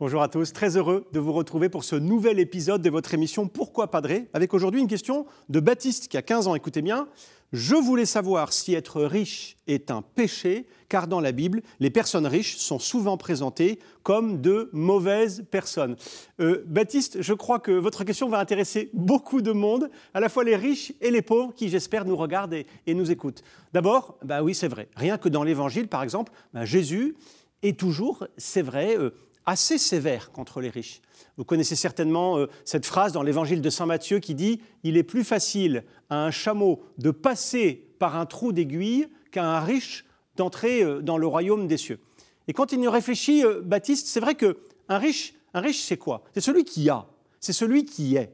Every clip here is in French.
Bonjour à tous, très heureux de vous retrouver pour ce nouvel épisode de votre émission Pourquoi Padré avec aujourd'hui une question de Baptiste qui a 15 ans, écoutez bien. Je voulais savoir si être riche est un péché, car dans la Bible, les personnes riches sont souvent présentées comme de mauvaises personnes. Euh, Baptiste, je crois que votre question va intéresser beaucoup de monde, à la fois les riches et les pauvres, qui j'espère nous regardent et, nous écoutent. D'abord, bah oui, c'est vrai. Rien que dans l'Évangile, par exemple, bah, Jésus est toujours, c'est vrai, euh, assez sévère contre les riches. Vous connaissez certainement euh, cette phrase dans l'évangile de Saint Matthieu qui dit ⁇ Il est plus facile à un chameau de passer par un trou d'aiguille qu'à un riche d'entrer euh, dans le royaume des cieux. ⁇ Et quand il y réfléchit, euh, Baptiste, c'est vrai qu'un riche, un riche c'est quoi? C'est celui qui a, c'est celui qui est.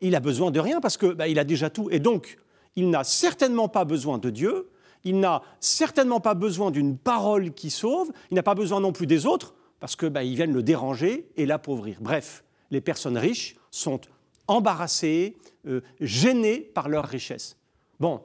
Il a besoin de rien parce qu'il bah, a déjà tout. Et donc, il n'a certainement pas besoin de Dieu, il n'a certainement pas besoin d'une parole qui sauve, il n'a pas besoin non plus des autres, parce qu'ils bah, viennent le déranger et l'appauvrir. Bref, les personnes riches sont embarrassées, euh, gênées par leur richesse. Bon,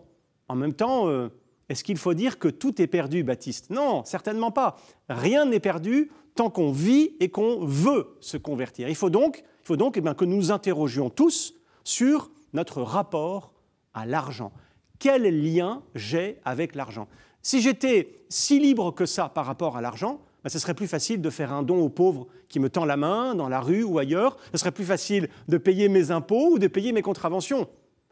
en même temps, euh, est-ce qu'il faut dire que tout est perdu, Baptiste? Non, certainement pas. Rien n'est perdu tant qu'on vit et qu'on veut se convertir. Il faut donc, il faut eh bien, que nous nous interrogions tous sur notre rapport à l'argent. Quel lien j'ai avec l'argent? Si j'étais si libre que ça par rapport à l'argent, ben, ce serait plus facile de faire un don aux pauvres qui me tend la main dans la rue ou ailleurs. Ce serait plus facile de payer mes impôts ou de payer mes contraventions.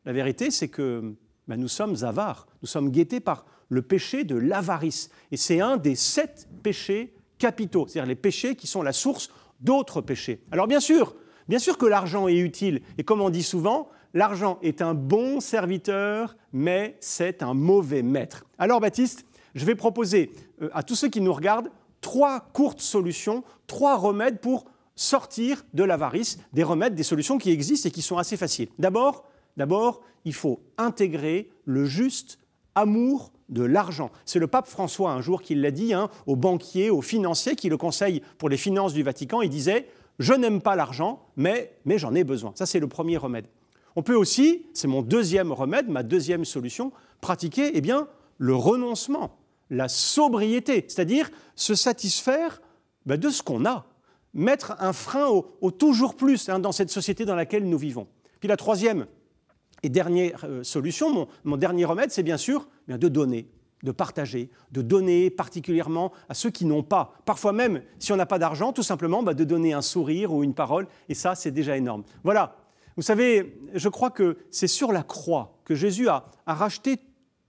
La vérité, c'est que ben, nous sommes avares. Nous sommes guettés par le péché de l'avarice. Et c'est un des sept péchés capitaux, c'est-à-dire les péchés qui sont la source d'autres péchés. Alors bien sûr, bien sûr que l'argent est utile. Et comme on dit souvent, l'argent est un bon serviteur, mais c'est un mauvais maître. Alors Baptiste, je vais proposer euh, à tous ceux qui nous regardent trois courtes solutions, trois remèdes pour sortir de l'avarice, des remèdes, des solutions qui existent et qui sont assez faciles. D'abord, d'abord, il faut intégrer le juste amour de l'argent. C'est le pape François un jour qui l'a dit hein, aux banquiers, aux financiers qui le conseillent pour les finances du Vatican. Il disait Je n'aime pas l'argent, mais, j'en ai besoin. Ça, c'est le premier remède. On peut aussi, c'est mon deuxième remède, ma deuxième solution, pratiquer eh le renoncement la sobriété, c'est-à-dire se satisfaire bah, de ce qu'on a, mettre un frein au, toujours plus hein, dans cette société dans laquelle nous vivons. Puis la troisième et dernière euh, solution, mon, dernier remède, c'est bien sûr bien de donner, de partager, de donner particulièrement à ceux qui n'ont pas. Parfois même, si on n'a pas d'argent, tout simplement bah, de donner un sourire ou une parole, et ça, c'est déjà énorme. Voilà. Vous savez, je crois que c'est sur la croix que Jésus a racheté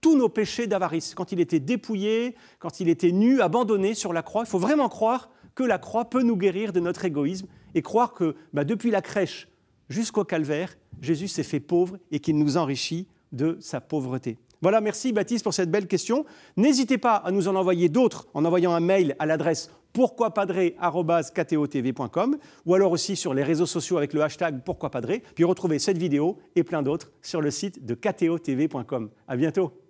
tous nos péchés d'avarice, quand il était dépouillé, quand il était nu, abandonné sur la croix. Il faut vraiment croire que la croix peut nous guérir de notre égoïsme et croire que bah, depuis la crèche jusqu'au calvaire, Jésus s'est fait pauvre et qu'il nous enrichit de sa pauvreté. Voilà, merci Baptiste pour cette belle question. N'hésitez pas à nous en envoyer d'autres en envoyant un mail à l'adresse pourquoipadré.com ou alors aussi sur les réseaux sociaux avec le hashtag pourquoipadré. Puis retrouvez cette vidéo et plein d'autres sur le site de ktotv.com. À bientôt.